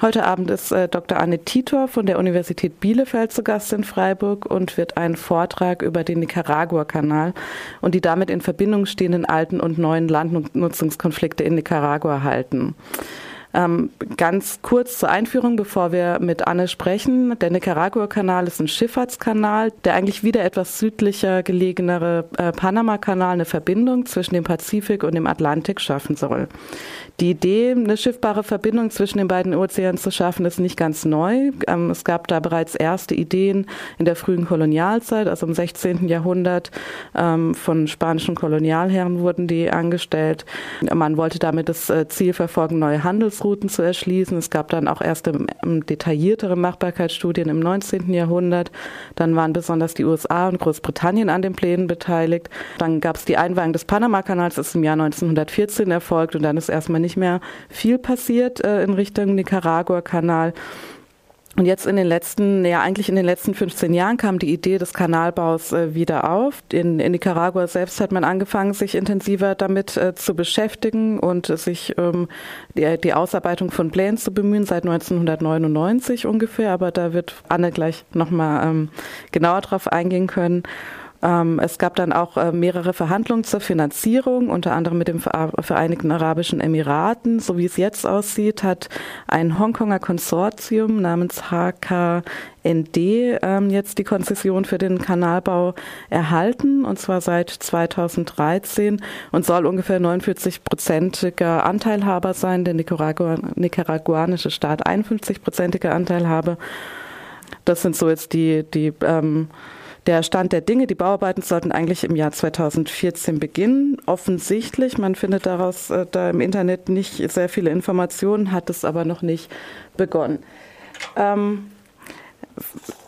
Heute Abend ist äh, Dr. Anne Titor von der Universität Bielefeld zu Gast in Freiburg und wird einen Vortrag über den Nicaragua-Kanal und die damit in Verbindung stehenden alten und neuen Landnutzungskonflikte in Nicaragua halten. Ähm, ganz kurz zur Einführung, bevor wir mit Anne sprechen. Der Nicaragua-Kanal ist ein Schifffahrtskanal, der eigentlich wieder etwas südlicher gelegenere äh, Panama-Kanal eine Verbindung zwischen dem Pazifik und dem Atlantik schaffen soll. Die Idee, eine schiffbare Verbindung zwischen den beiden Ozeanen zu schaffen, ist nicht ganz neu. Ähm, es gab da bereits erste Ideen in der frühen Kolonialzeit, also im 16. Jahrhundert. Ähm, von spanischen Kolonialherren wurden die angestellt. Man wollte damit das äh, Ziel verfolgen, neue Handelsrouten zu erschließen. Es gab dann auch erste detailliertere Machbarkeitsstudien im 19. Jahrhundert. Dann waren besonders die USA und Großbritannien an den Plänen beteiligt. Dann gab es die Einweihung des Panama-Kanals, das ist im Jahr 1914 erfolgt und dann ist erstmal nicht mehr viel passiert äh, in Richtung Nicaragua-Kanal. Und jetzt in den letzten, ja eigentlich in den letzten 15 Jahren kam die Idee des Kanalbaus äh, wieder auf. In, in, Nicaragua selbst hat man angefangen, sich intensiver damit äh, zu beschäftigen und sich ähm, die, die, Ausarbeitung von Plänen zu bemühen, seit 1999 ungefähr. Aber da wird Anne gleich nochmal ähm, genauer drauf eingehen können. Ähm, es gab dann auch äh, mehrere Verhandlungen zur Finanzierung, unter anderem mit den Vereinigten Arabischen Emiraten. So wie es jetzt aussieht, hat ein Hongkonger Konsortium namens HKND ähm, jetzt die Konzession für den Kanalbau erhalten, und zwar seit 2013 und soll ungefähr 49-prozentiger Anteilhaber sein. Der Nicaragua nicaraguanische Staat 51-prozentiger Anteilhaber. Das sind so jetzt die, die ähm, der Stand der Dinge, die Bauarbeiten sollten eigentlich im Jahr 2014 beginnen. Offensichtlich, man findet daraus äh, da im Internet nicht sehr viele Informationen, hat es aber noch nicht begonnen. Ähm,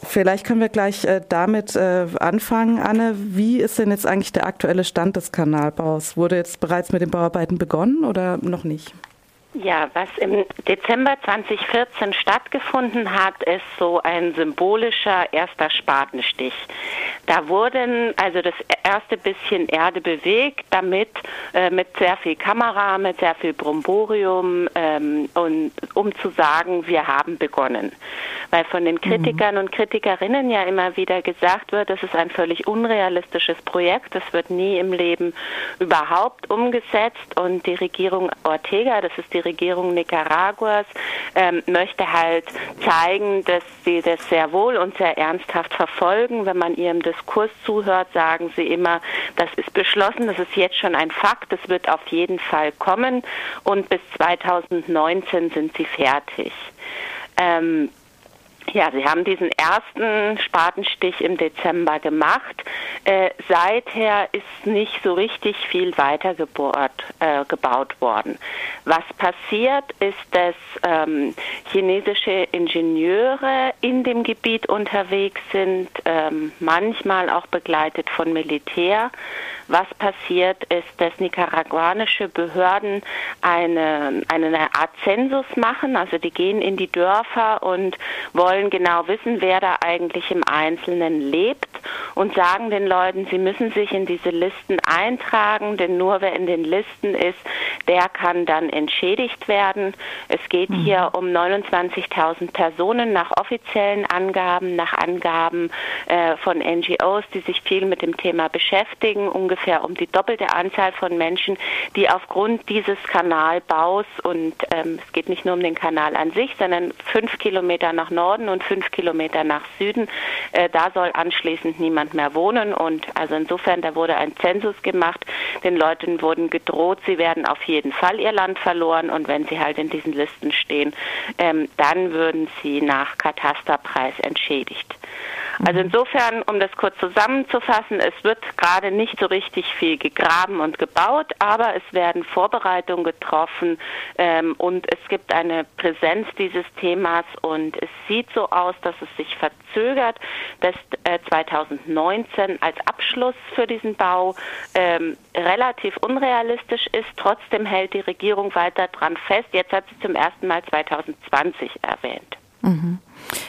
Vielleicht können wir gleich äh, damit äh, anfangen, Anne. Wie ist denn jetzt eigentlich der aktuelle Stand des Kanalbaus? Wurde jetzt bereits mit den Bauarbeiten begonnen oder noch nicht? Ja, was im Dezember 2014 stattgefunden hat, ist so ein symbolischer erster Spatenstich. Da wurden also das erste bisschen Erde bewegt, damit äh, mit sehr viel Kamera, mit sehr viel Bromborium ähm, und um zu sagen, wir haben begonnen. Weil von den Kritikern mhm. und Kritikerinnen ja immer wieder gesagt wird, das ist ein völlig unrealistisches Projekt, das wird nie im Leben überhaupt umgesetzt und die Regierung Ortega, das ist die Regierung Nicaraguas ähm, möchte halt zeigen, dass sie das sehr wohl und sehr ernsthaft verfolgen. Wenn man ihrem Diskurs zuhört, sagen sie immer, das ist beschlossen, das ist jetzt schon ein Fakt, das wird auf jeden Fall kommen und bis 2019 sind sie fertig. Ähm, ja, Sie haben diesen ersten Spatenstich im Dezember gemacht. Äh, seither ist nicht so richtig viel weiter gebohrt, äh, gebaut worden. Was passiert ist, dass ähm, chinesische Ingenieure in dem Gebiet unterwegs sind, ähm, manchmal auch begleitet von Militär. Was passiert ist, dass nicaraguanische Behörden eine, eine Art Zensus machen, also die gehen in die Dörfer und wollen genau wissen, wer da eigentlich im Einzelnen lebt und sagen den Leuten, sie müssen sich in diese Listen eintragen, denn nur wer in den Listen ist, der kann dann entschädigt werden. Es geht mhm. hier um 29.000 Personen nach offiziellen Angaben, nach Angaben äh, von NGOs, die sich viel mit dem Thema beschäftigen, ungefähr um die doppelte Anzahl von Menschen, die aufgrund dieses Kanalbaus und ähm, es geht nicht nur um den Kanal an sich, sondern fünf Kilometer nach Norden und fünf Kilometer nach Süden, äh, da soll anschließend niemand mehr wohnen. Und also insofern, da wurde ein Zensus gemacht. Den Leuten wurden gedroht, sie werden auf jeden Fall ihr Land verloren. Und wenn sie halt in diesen Listen stehen, ähm, dann würden sie nach Katasterpreis entschädigt. Also insofern, um das kurz zusammenzufassen, es wird gerade nicht so richtig viel gegraben und gebaut, aber es werden Vorbereitungen getroffen ähm, und es gibt eine Präsenz dieses Themas und es sieht so aus, dass es sich verzögert, dass äh, 2019 als Abschluss für diesen Bau ähm, relativ unrealistisch ist. Trotzdem hält die Regierung weiter dran fest. Jetzt hat sie zum ersten Mal 2020 erwähnt. Mhm.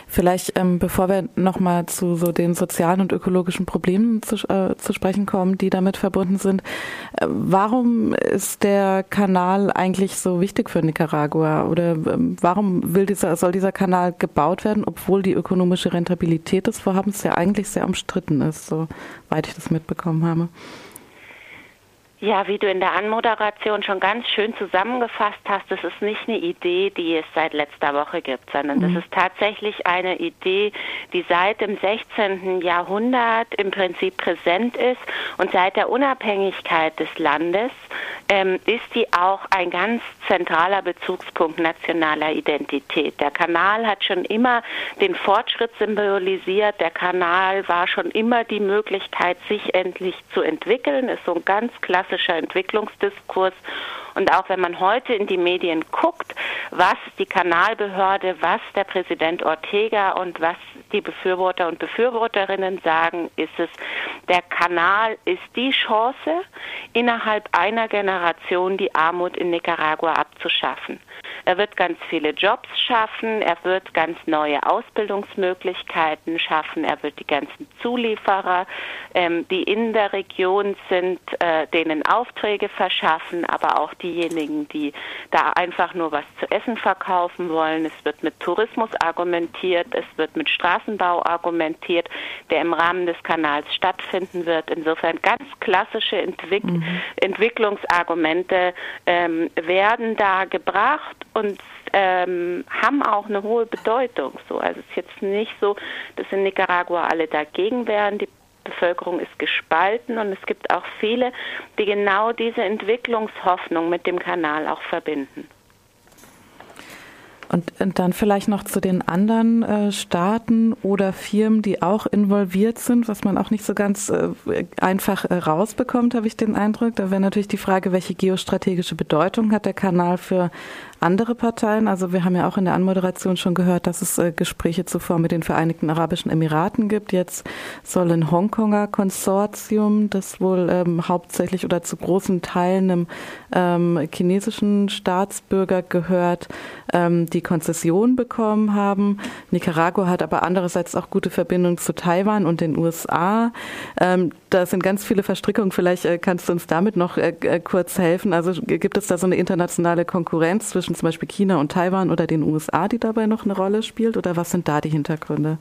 Vielleicht, ähm, bevor wir nochmal zu so den sozialen und ökologischen Problemen zu, äh, zu sprechen kommen, die damit verbunden sind, äh, warum ist der Kanal eigentlich so wichtig für Nicaragua? Oder ähm, warum will dieser, soll dieser Kanal gebaut werden, obwohl die ökonomische Rentabilität des Vorhabens ja eigentlich sehr umstritten ist, soweit ich das mitbekommen habe? Ja, wie du in der Anmoderation schon ganz schön zusammengefasst hast, das ist nicht eine Idee, die es seit letzter Woche gibt, sondern mhm. das ist tatsächlich eine Idee, die seit dem 16. Jahrhundert im Prinzip präsent ist und seit der Unabhängigkeit des Landes ähm, ist die auch ein ganz zentraler Bezugspunkt nationaler Identität. Der Kanal hat schon immer den Fortschritt symbolisiert. Der Kanal war schon immer die Möglichkeit, sich endlich zu entwickeln. Ist so ein ganz klassischer Entwicklungsdiskurs. Und auch wenn man heute in die Medien guckt, was die Kanalbehörde, was der Präsident Ortega und was die Befürworter und Befürworterinnen sagen, ist es, der Kanal ist die Chance, innerhalb einer Generation die Armut in Nicaragua abzuschaffen. Er wird ganz viele Jobs schaffen, er wird ganz neue Ausbildungsmöglichkeiten schaffen, er wird die ganzen Zulieferer, ähm, die in der Region sind, äh, denen Aufträge verschaffen, aber auch diejenigen, die da einfach nur was zu essen verkaufen wollen. Es wird mit Tourismus argumentiert, es wird mit Straßenbau argumentiert, der im Rahmen des Kanals stattfinden wird. Insofern ganz klassische Entwick mhm. Entwicklungsargumente ähm, werden da gebracht und ähm, haben auch eine hohe Bedeutung. So, also es ist jetzt nicht so, dass in Nicaragua alle dagegen wären. Die Bevölkerung ist gespalten und es gibt auch viele, die genau diese Entwicklungshoffnung mit dem Kanal auch verbinden. Und, dann vielleicht noch zu den anderen äh, Staaten oder Firmen, die auch involviert sind, was man auch nicht so ganz äh, einfach äh, rausbekommt, habe ich den Eindruck. Da wäre natürlich die Frage, welche geostrategische Bedeutung hat der Kanal für andere Parteien. Also wir haben ja auch in der Anmoderation schon gehört, dass es äh, Gespräche zuvor mit den Vereinigten Arabischen Emiraten gibt. Jetzt soll ein Hongkonger Konsortium, das wohl ähm, hauptsächlich oder zu großen Teilen einem ähm, chinesischen Staatsbürger gehört, ähm, die Konzession bekommen haben. Nicaragua hat aber andererseits auch gute Verbindungen zu Taiwan und den USA. Ähm, da sind ganz viele Verstrickungen. Vielleicht äh, kannst du uns damit noch äh, äh, kurz helfen. Also gibt es da so eine internationale Konkurrenz zwischen zum Beispiel China und Taiwan oder den USA, die dabei noch eine Rolle spielt? Oder was sind da die Hintergründe?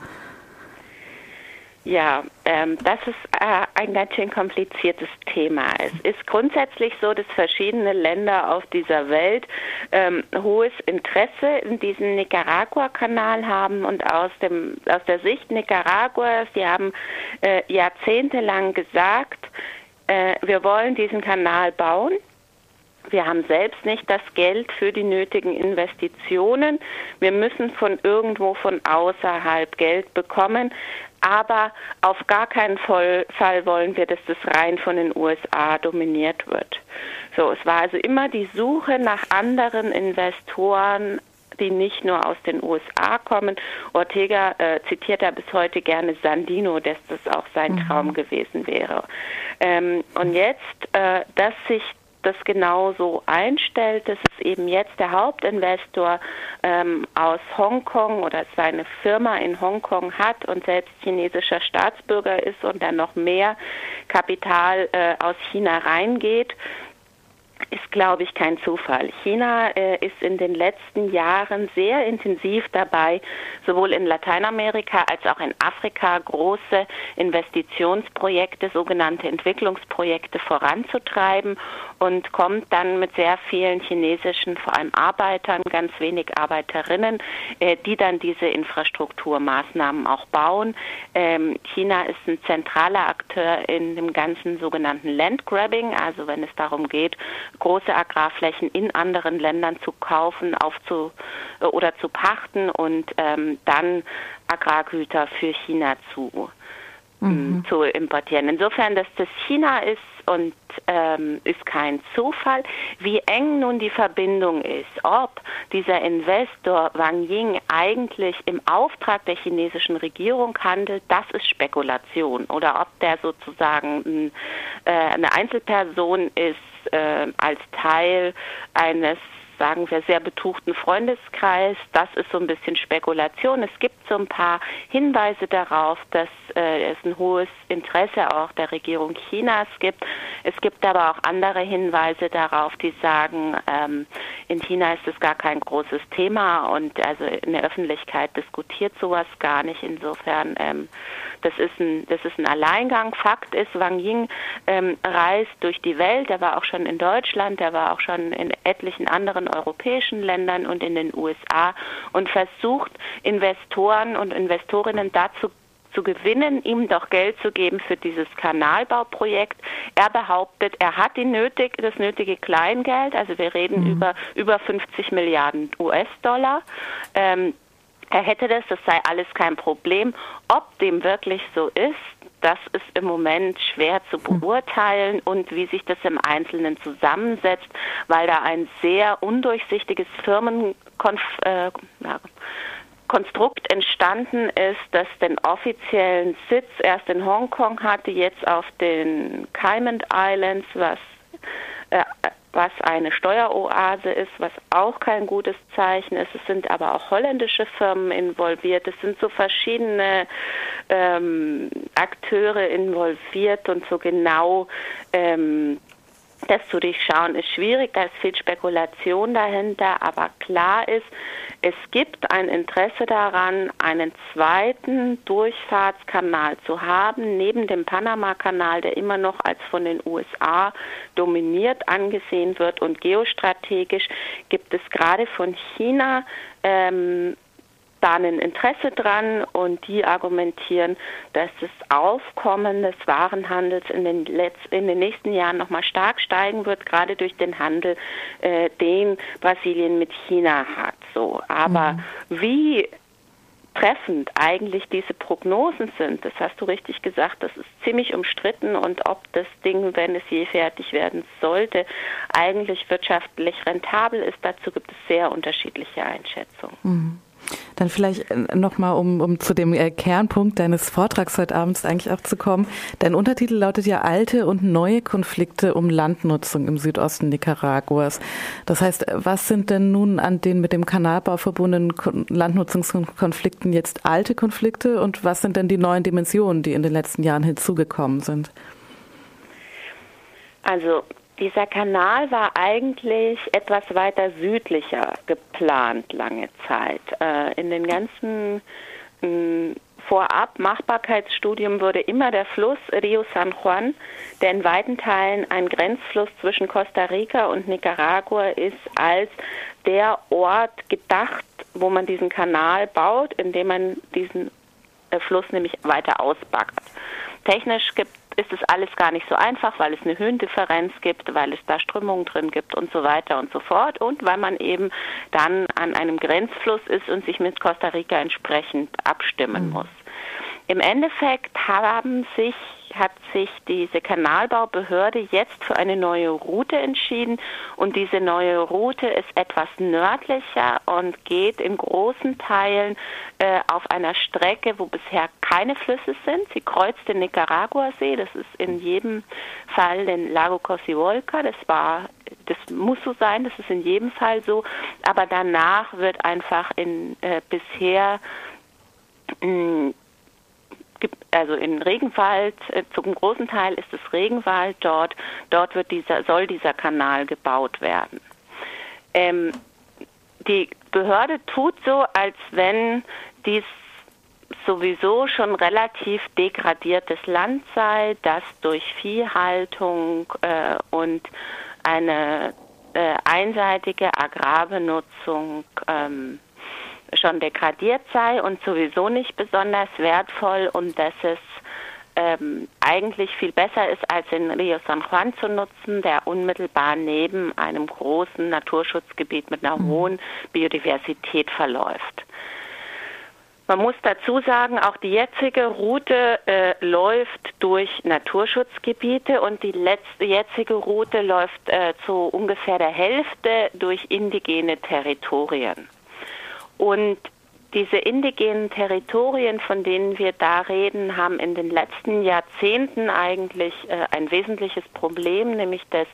Ja, ähm, das ist äh, ein ganz schön kompliziertes Thema. Es ist grundsätzlich so, dass verschiedene Länder auf dieser Welt ähm, hohes Interesse in diesem Nicaragua-Kanal haben und aus dem aus der Sicht Nicaraguas, sie haben äh, jahrzehntelang gesagt, äh, wir wollen diesen Kanal bauen. Wir haben selbst nicht das Geld für die nötigen Investitionen. Wir müssen von irgendwo von außerhalb Geld bekommen aber auf gar keinen Fall wollen wir, dass das rein von den USA dominiert wird. So, es war also immer die Suche nach anderen Investoren, die nicht nur aus den USA kommen. Ortega äh, zitiert da bis heute gerne Sandino, dass das auch sein mhm. Traum gewesen wäre. Ähm, und jetzt, äh, dass sich das genau so einstellt, dass es eben jetzt der Hauptinvestor ähm, aus Hongkong oder seine Firma in Hongkong hat und selbst chinesischer Staatsbürger ist und dann noch mehr Kapital äh, aus China reingeht ist, glaube ich, kein Zufall. China äh, ist in den letzten Jahren sehr intensiv dabei, sowohl in Lateinamerika als auch in Afrika große Investitionsprojekte, sogenannte Entwicklungsprojekte voranzutreiben und kommt dann mit sehr vielen chinesischen, vor allem Arbeitern, ganz wenig Arbeiterinnen, äh, die dann diese Infrastrukturmaßnahmen auch bauen. Ähm, China ist ein zentraler Akteur in dem ganzen sogenannten Landgrabbing, also wenn es darum geht, große Agrarflächen in anderen Ländern zu kaufen, aufzu äh, oder zu pachten und ähm, dann Agrargüter für China zu mhm. zu importieren. Insofern, dass das China ist und ähm, ist kein Zufall. Wie eng nun die Verbindung ist, ob dieser Investor Wang Ying eigentlich im Auftrag der chinesischen Regierung handelt, das ist Spekulation. Oder ob der sozusagen äh, eine Einzelperson ist äh, als Teil eines sagen wir, sehr betuchten Freundeskreis. Das ist so ein bisschen Spekulation. Es gibt so ein paar Hinweise darauf, dass äh, es ein hohes Interesse auch der Regierung Chinas gibt. Es gibt aber auch andere Hinweise darauf, die sagen, ähm, in China ist es gar kein großes Thema und also in der Öffentlichkeit diskutiert sowas gar nicht. Insofern ähm, das ist ein, das ist ein Alleingang. Fakt ist, Wang Ying ähm, reist durch die Welt. Er war auch schon in Deutschland, er war auch schon in etlichen anderen europäischen Ländern und in den USA und versucht, Investoren und Investorinnen dazu zu gewinnen, ihm doch Geld zu geben für dieses Kanalbauprojekt. Er behauptet, er hat die nötig, das nötige Kleingeld, also wir reden mhm. über über 50 Milliarden US-Dollar. Ähm, er hätte das, das sei alles kein Problem. Ob dem wirklich so ist, das ist im Moment schwer zu beurteilen und wie sich das im Einzelnen zusammensetzt, weil da ein sehr undurchsichtiges Firmenkonstrukt äh, entstanden ist, das den offiziellen Sitz erst in Hongkong hatte, jetzt auf den Cayman Islands, was äh, was eine Steueroase ist, was auch kein gutes Zeichen ist. Es sind aber auch holländische Firmen involviert. Es sind so verschiedene ähm, Akteure involviert und so genau ähm, das zu durchschauen ist schwierig, da ist viel Spekulation dahinter, aber klar ist, es gibt ein Interesse daran, einen zweiten Durchfahrtskanal zu haben, neben dem Panama-Kanal, der immer noch als von den USA dominiert angesehen wird. Und geostrategisch gibt es gerade von China ähm, da ein Interesse dran und die argumentieren, dass das Aufkommen des Warenhandels in den, Letz-, in den nächsten Jahren nochmal stark steigen wird, gerade durch den Handel, äh, den Brasilien mit China hat. So, aber mhm. wie treffend eigentlich diese Prognosen sind, das hast du richtig gesagt, das ist ziemlich umstritten und ob das Ding, wenn es je fertig werden sollte, eigentlich wirtschaftlich rentabel ist, dazu gibt es sehr unterschiedliche Einschätzungen. Mhm. Dann vielleicht äh, nochmal, um, um zu dem äh, Kernpunkt deines Vortrags heute Abends eigentlich auch zu kommen. Dein Untertitel lautet ja alte und neue Konflikte um Landnutzung im Südosten Nicaraguas. Das heißt, was sind denn nun an den mit dem Kanalbau verbundenen Landnutzungskonflikten jetzt alte Konflikte und was sind denn die neuen Dimensionen, die in den letzten Jahren hinzugekommen sind? Also dieser Kanal war eigentlich etwas weiter südlicher geplant lange Zeit. Äh, in den ganzen hm, vorab Machbarkeitsstudium wurde immer der Fluss Rio San Juan, der in weiten Teilen ein Grenzfluss zwischen Costa Rica und Nicaragua ist, als der Ort gedacht, wo man diesen Kanal baut, indem man diesen äh, Fluss nämlich weiter ausbaggert. Technisch gibt ist es alles gar nicht so einfach, weil es eine Höhendifferenz gibt, weil es da Strömungen drin gibt und so weiter und so fort und weil man eben dann an einem Grenzfluss ist und sich mit Costa Rica entsprechend abstimmen mhm. muss. Im Endeffekt haben sich hat sich diese Kanalbaubehörde jetzt für eine neue Route entschieden. Und diese neue Route ist etwas nördlicher und geht in großen Teilen äh, auf einer Strecke, wo bisher keine Flüsse sind. Sie kreuzt den Nicaragua-See, das ist in jedem Fall den Lago Cosivolca, das war das muss so sein, das ist in jedem Fall so, aber danach wird einfach in äh, bisher mh, mm, also in Regenwald, äh, zum großen Teil ist es Regenwald dort, dort wird dieser, soll dieser Kanal gebaut werden. Ähm, die Behörde tut so, als wenn dies sowieso schon relativ degradiertes Land sei, das durch Viehhaltung äh, und eine äh, einseitige Agrarbenutzung ähm, schon degradiert sei und sowieso nicht besonders wertvoll und dass es ähm, eigentlich viel besser ist, als in Rio San Juan zu nutzen, der unmittelbar neben einem großen Naturschutzgebiet mit einer mhm. hohen Biodiversität verläuft. Man muss dazu sagen, auch die jetzige Route äh, läuft durch Naturschutzgebiete und die letzte jetzige Route läuft äh, zu ungefähr der Hälfte durch indigene Territorien. Und diese indigenen Territorien, von denen wir da reden, haben in den letzten Jahrzehnten eigentlich äh, ein wesentliches Problem, nämlich dass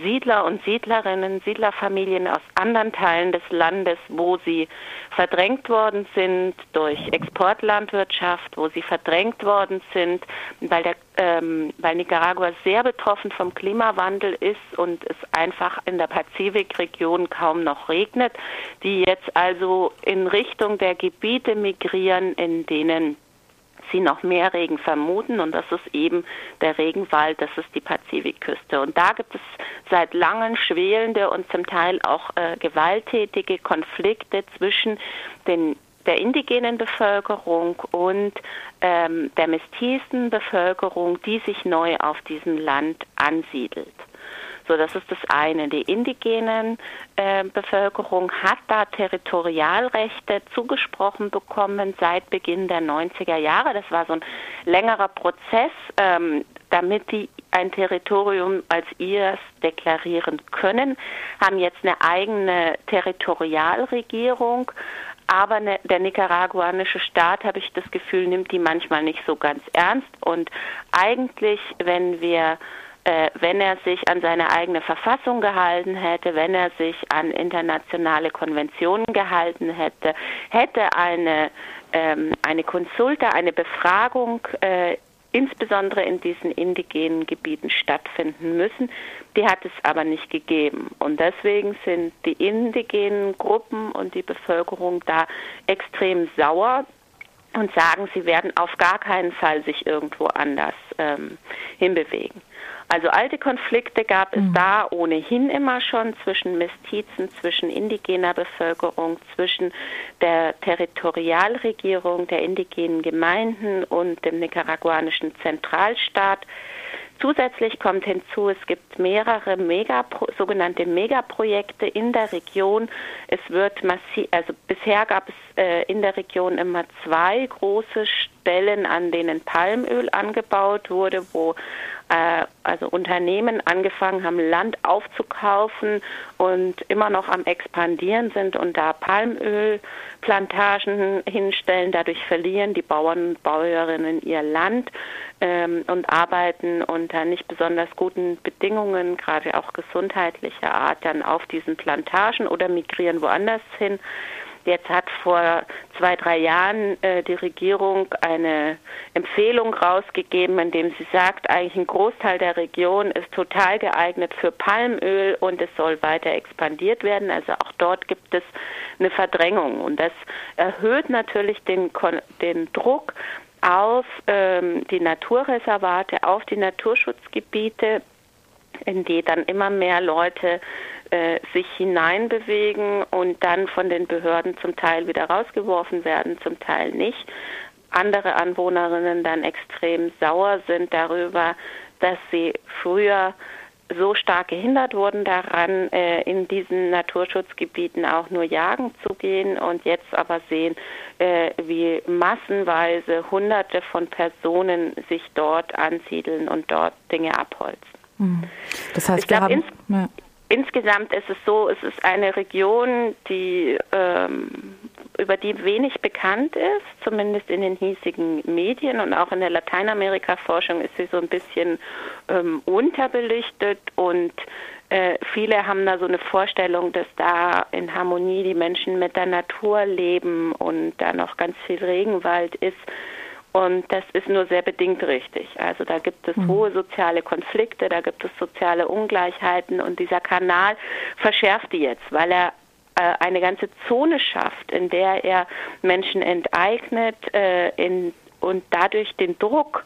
Siedler und Siedlerinnen, Siedlerfamilien aus anderen Teilen des Landes, wo sie verdrängt worden sind durch Exportlandwirtschaft, wo sie verdrängt worden sind, weil, der, ähm, weil Nicaragua sehr betroffen vom Klimawandel ist und es einfach in der Pazifikregion kaum noch regnet, die jetzt also in Richtung der Gebiete migrieren, in denen sie noch mehr Regen vermuten und das ist eben der Regenwald, das ist die Pazifikküste. Und da gibt es seit langem schwelende und zum Teil auch äh, gewalttätige Konflikte zwischen den der indigenen Bevölkerung und ähm, der mestisen Bevölkerung, die sich neu auf diesem Land ansiedelt. So, das ist das eine. Die indigenen äh, Bevölkerung hat da Territorialrechte zugesprochen bekommen seit Beginn der 90er Jahre. Das war so ein längerer Prozess, ähm, damit die ein Territorium als ihres deklarieren können, haben jetzt eine eigene Territorialregierung. Aber ne, der nicaraguanische Staat, habe ich das Gefühl, nimmt die manchmal nicht so ganz ernst. Und eigentlich, wenn wir äh, wenn er sich an seine eigene Verfassung gehalten hätte, wenn er sich an internationale Konventionen gehalten hätte, hätte eine, ähm, eine Konsulta, eine Befragung äh, insbesondere in diesen indigenen Gebieten stattfinden müssen. Die hat es aber nicht gegeben. Und deswegen sind die indigenen Gruppen und die Bevölkerung da extrem sauer und sagen, sie werden auf gar keinen Fall sich irgendwo anders ähm, hinbewegen. Also alte Konflikte gab es mhm. da ohnehin immer schon zwischen Mestizen, zwischen indigener Bevölkerung, zwischen der Territorialregierung der indigenen Gemeinden und dem nicaraguanischen Zentralstaat. Zusätzlich kommt hinzu, es gibt mehrere Megapro sogenannte Megaprojekte in der Region. Es wird massiv, also bisher gab es äh, in der Region immer zwei große Stellen, an denen Palmöl angebaut wurde, wo äh, also Unternehmen angefangen haben, Land aufzukaufen und immer noch am expandieren sind und da Palmölplantagen hinstellen. Dadurch verlieren die Bauern und Bäuerinnen ihr Land ähm, und arbeiten unter nicht besonders guten Bedingungen, gerade auch gesundheitlicher Art, dann auf diesen Plantagen oder migrieren woanders hin. Jetzt hat vor zwei, drei Jahren äh, die Regierung eine Empfehlung rausgegeben, in dem sie sagt, eigentlich ein Großteil der Region ist total geeignet für Palmöl und es soll weiter expandiert werden. Also auch dort gibt es eine Verdrängung und das erhöht natürlich den, den Druck auf ähm, die Naturreservate, auf die Naturschutzgebiete, in die dann immer mehr Leute äh, sich hineinbewegen und dann von den Behörden zum Teil wieder rausgeworfen werden, zum Teil nicht. Andere Anwohnerinnen dann extrem sauer sind darüber, dass sie früher so stark gehindert wurden daran, äh, in diesen Naturschutzgebieten auch nur jagen zu gehen und jetzt aber sehen, äh, wie massenweise Hunderte von Personen sich dort ansiedeln und dort Dinge abholzen. Hm. Das heißt, ich glaube, ja. Insgesamt ist es so, es ist eine Region, die ähm, über die wenig bekannt ist, zumindest in den hiesigen Medien und auch in der Lateinamerika-Forschung ist sie so ein bisschen ähm, unterbelichtet und äh, viele haben da so eine Vorstellung, dass da in Harmonie die Menschen mit der Natur leben und da noch ganz viel Regenwald ist. Und das ist nur sehr bedingt richtig. Also da gibt es mhm. hohe soziale Konflikte, da gibt es soziale Ungleichheiten und dieser Kanal verschärft die jetzt, weil er äh, eine ganze Zone schafft, in der er Menschen enteignet äh, in, und dadurch den Druck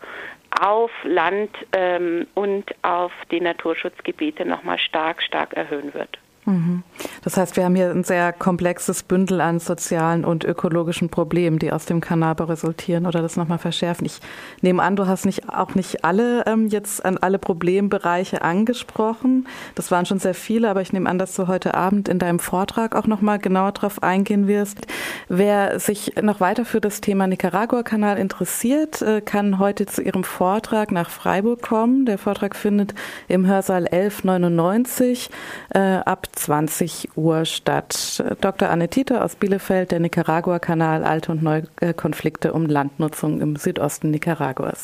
auf Land ähm, und auf die Naturschutzgebiete nochmal stark, stark erhöhen wird. Mhm. Das heißt, wir haben hier ein sehr komplexes Bündel an sozialen und ökologischen Problemen, die aus dem Kanal resultieren oder das nochmal verschärfen. Ich nehme an, du hast nicht, auch nicht alle ähm, jetzt an alle Problembereiche angesprochen. Das waren schon sehr viele, aber ich nehme an, dass du heute Abend in deinem Vortrag auch nochmal genauer darauf eingehen wirst. Wer sich noch weiter für das Thema Nicaragua-Kanal interessiert, äh, kann heute zu ihrem Vortrag nach Freiburg kommen. Der Vortrag findet im Hörsaal 1199 äh, ab 20 Uhr statt. Dr. Anne Tieter aus Bielefeld, der Nicaragua-Kanal, alte und neue Konflikte um Landnutzung im Südosten Nicaraguas.